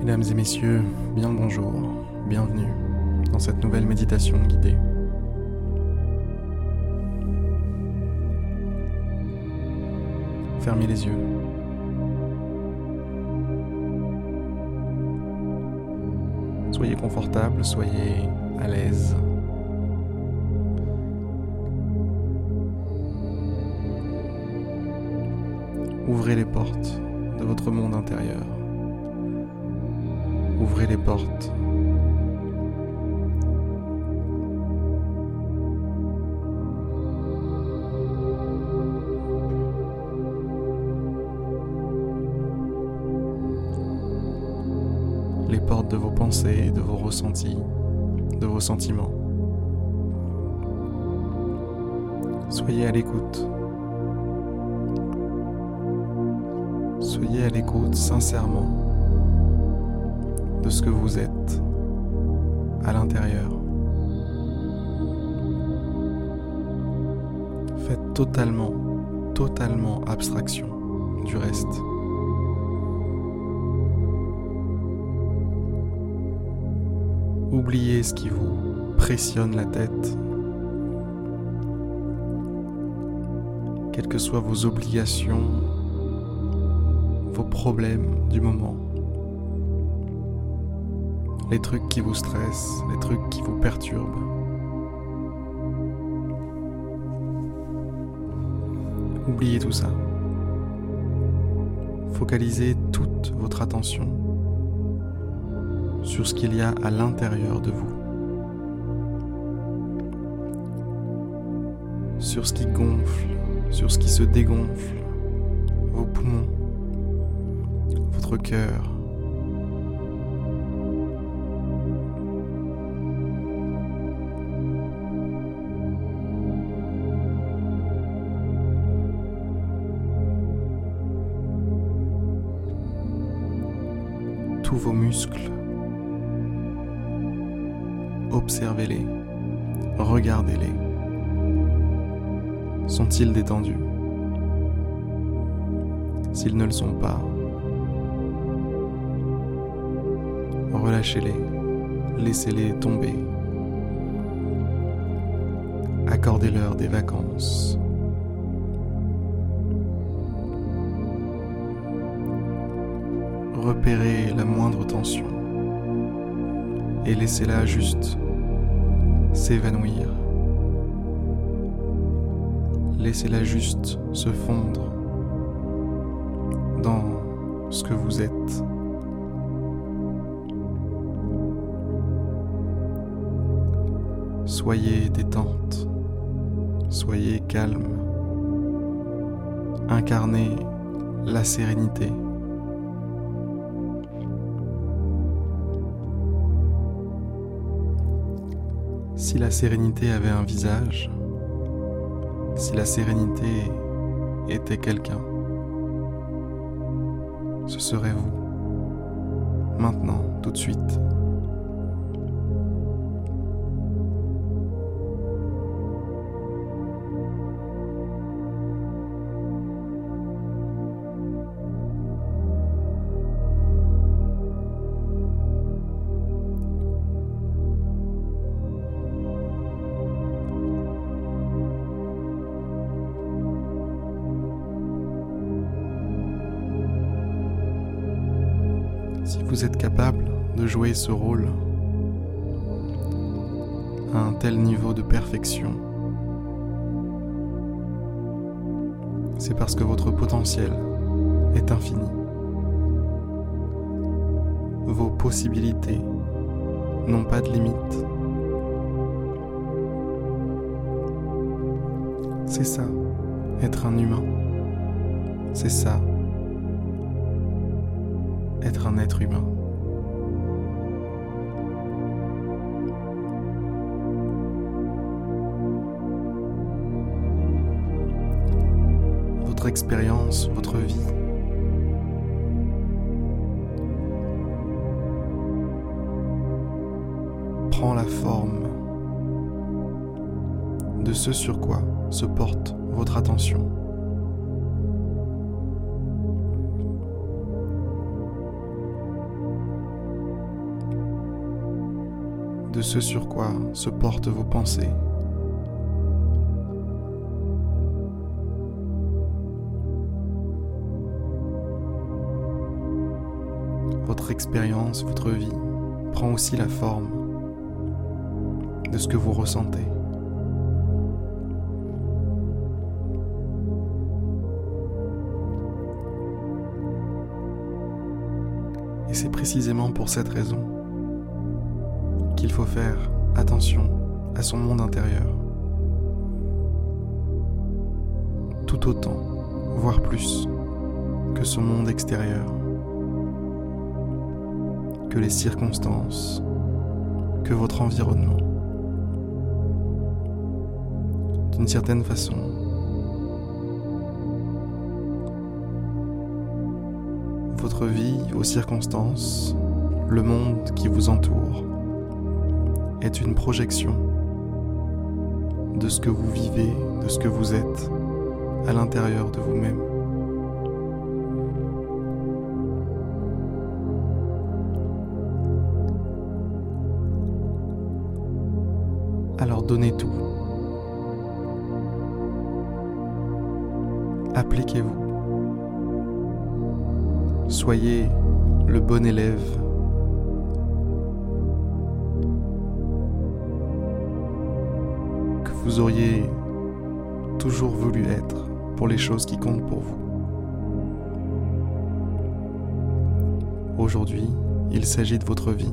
Mesdames et messieurs, bien le bonjour, bienvenue dans cette nouvelle méditation guidée. Fermez les yeux. Soyez confortable, soyez à l'aise. Ouvrez les portes de votre monde intérieur. Ouvrez les portes les portes de vos pensées, de vos ressentis, de vos sentiments. Soyez à l'écoute. Soyez à l'écoute sincèrement de ce que vous êtes à l'intérieur. Faites totalement, totalement abstraction du reste. Oubliez ce qui vous pressionne la tête. Quelles que soient vos obligations, vos problèmes du moment, les trucs qui vous stressent, les trucs qui vous perturbent. Oubliez tout ça. Focalisez toute votre attention sur ce qu'il y a à l'intérieur de vous. Sur ce qui gonfle, sur ce qui se dégonfle, vos poumons, votre cœur. Tous vos muscles Observez-les, regardez-les. Sont-ils détendus? S'ils ne le sont pas, relâchez-les, laissez-les tomber. Accordez-leur des vacances. Repérez la moindre tension et laissez-la juste s'évanouir. Laissez-la juste se fondre dans ce que vous êtes. Soyez détente, soyez calme, incarnez la sérénité. Si la sérénité avait un visage, si la sérénité était quelqu'un, ce serait vous. Maintenant, tout de suite. Vous êtes capable de jouer ce rôle à un tel niveau de perfection, c'est parce que votre potentiel est infini. Vos possibilités n'ont pas de limite. C'est ça, être un humain. C'est ça, être un être humain. expérience, votre vie. Prend la forme de ce sur quoi se porte votre attention. de ce sur quoi se portent vos pensées. Votre vie prend aussi la forme de ce que vous ressentez. Et c'est précisément pour cette raison qu'il faut faire attention à son monde intérieur. Tout autant, voire plus, que son monde extérieur, que les circonstances, que votre environnement. D'une certaine façon, votre vie, vos circonstances, le monde qui vous entoure est une projection de ce que vous vivez, de ce que vous êtes à l'intérieur de vous-même. Donnez tout. Appliquez-vous. Soyez le bon élève. que vous auriez toujours voulu être pour les choses qui comptent pour vous. Aujourd'hui, il s'agit de votre vie.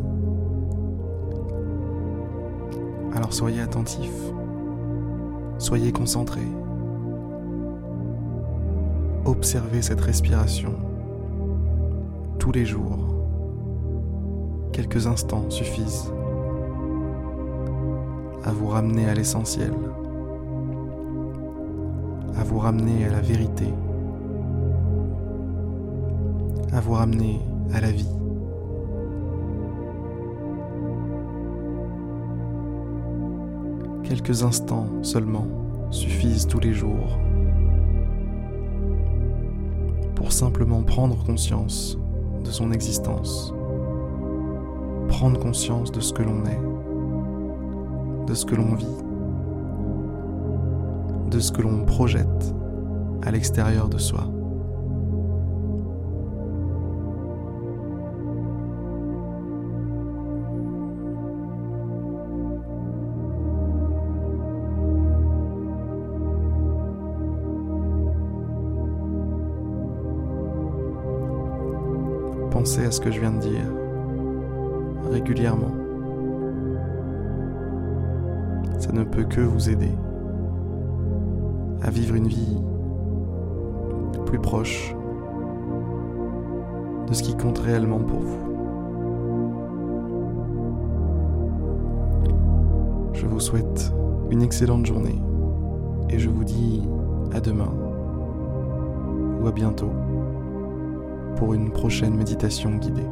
Alors soyez attentif, soyez concentré. Observez cette respiration tous les jours. Quelques instants suffisent à vous ramener à l'essentiel, à vous ramener à la vérité, à vous ramener à la vie. Quelques instants seulement suffisent tous les jours pour simplement prendre conscience de son existence, prendre conscience de ce que l'on est, de ce que l'on vit, de ce que l'on projette à l'extérieur de soi. Pensez à ce que je viens de dire régulièrement. Ça ne peut que vous aider à vivre une vie plus proche de ce qui compte réellement pour vous. Je vous souhaite une excellente journée et je vous dis à demain ou à bientôt pour une prochaine méditation guidée.